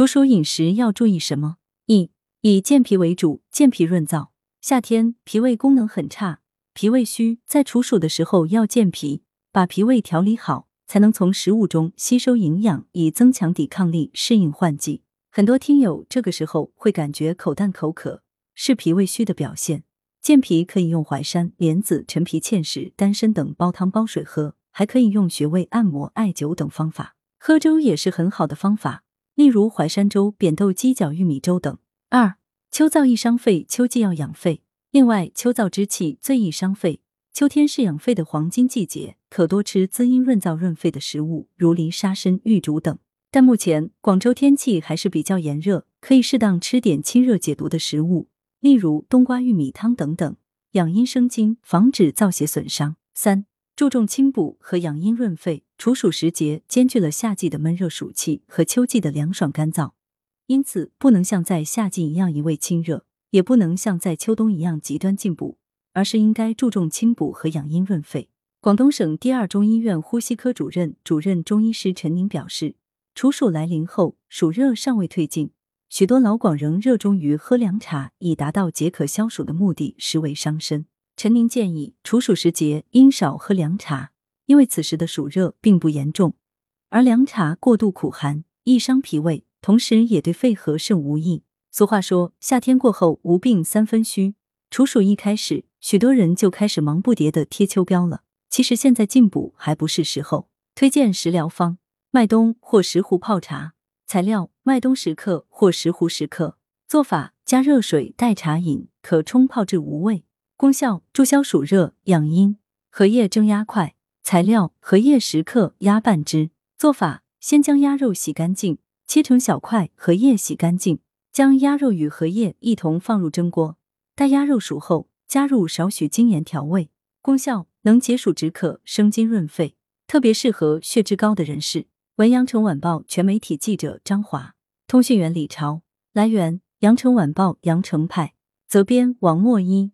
处暑饮食要注意什么？一、以健脾为主，健脾润燥。夏天脾胃功能很差，脾胃虚，在处暑的时候要健脾，把脾胃调理好，才能从食物中吸收营养，以增强抵抗力，适应换季。很多听友这个时候会感觉口淡口渴，是脾胃虚的表现。健脾可以用淮山、莲子、陈皮、芡实、丹参等煲汤煲水喝，还可以用穴位按摩、艾灸等方法。喝粥也是很好的方法，例如淮山粥、扁豆鸡脚、玉米粥等。二、秋燥易伤肺，秋季要养肺。另外，秋燥之气最易伤肺，秋天是养肺的黄金季节，可多吃滋阴润燥润肺的食物，如梨、沙参、玉竹等。但目前广州天气还是比较炎热，可以适当吃点清热解毒的食物。例如冬瓜玉米汤等等，养阴生津，防止燥邪损伤。三、注重清补和养阴润肺。处暑时节兼具了夏季的闷热暑气和秋季的凉爽干燥，因此不能像在夏季一样一味清热，也不能像在秋冬一样极端进补，而是应该注重清补和养阴润肺。广东省第二中医院呼吸科主任、主任中医师陈宁表示，处暑来临后，暑热尚未退尽。许多老广仍热衷于喝凉茶，以达到解渴消暑的目的，实为伤身。陈宁建议，处暑时节应少喝凉茶，因为此时的暑热并不严重，而凉茶过度苦寒，易伤脾胃，同时也对肺和肾无益。俗话说，夏天过后无病三分虚，处暑一开始，许多人就开始忙不迭的贴秋膘了。其实现在进补还不是时候。推荐食疗方：麦冬或石斛泡茶。材料：麦冬十克或石斛十克。做法：加热水代茶饮，可冲泡至无味。功效：助消暑热，养阴。荷叶蒸鸭块。材料：荷叶十克，鸭半只。做法：先将鸭肉洗干净，切成小块，荷叶洗干净，将鸭肉与荷叶一同放入蒸锅。待鸭肉熟后，加入少许精盐调味。功效：能解暑止渴，生津润肺，特别适合血脂高的人士。文阳城晚报全媒体记者张华，通讯员李超。来源：阳城晚报阳城派，责编王墨一。